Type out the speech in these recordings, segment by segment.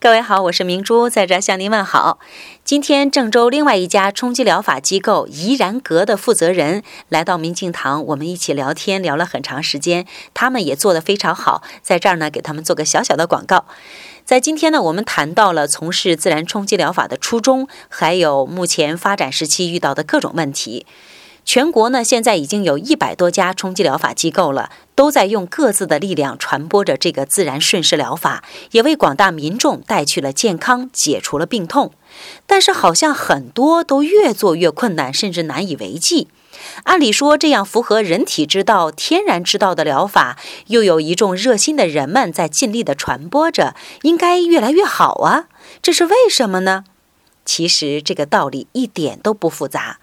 各位好，我是明珠，在这向您问好。今天郑州另外一家冲击疗法机构怡然阁的负责人来到明镜堂，我们一起聊天，聊了很长时间。他们也做得非常好，在这儿呢，给他们做个小小的广告。在今天呢，我们谈到了从事自然冲击疗法的初衷，还有目前发展时期遇到的各种问题。全国呢，现在已经有一百多家冲击疗法机构了，都在用各自的力量传播着这个自然顺势疗法，也为广大民众带去了健康，解除了病痛。但是，好像很多都越做越困难，甚至难以为继。按理说，这样符合人体之道、天然之道的疗法，又有一众热心的人们在尽力的传播着，应该越来越好啊！这是为什么呢？其实，这个道理一点都不复杂。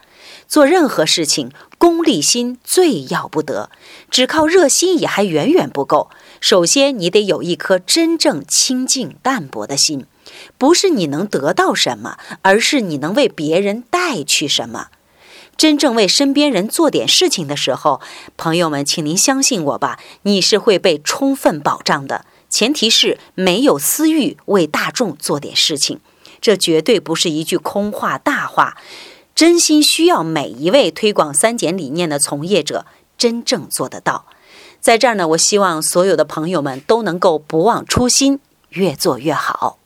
做任何事情，功利心最要不得，只靠热心也还远远不够。首先，你得有一颗真正清净淡泊的心，不是你能得到什么，而是你能为别人带去什么。真正为身边人做点事情的时候，朋友们，请您相信我吧，你是会被充分保障的。前提是没有私欲，为大众做点事情，这绝对不是一句空话大话。真心需要每一位推广三减理念的从业者真正做得到。在这儿呢，我希望所有的朋友们都能够不忘初心，越做越好。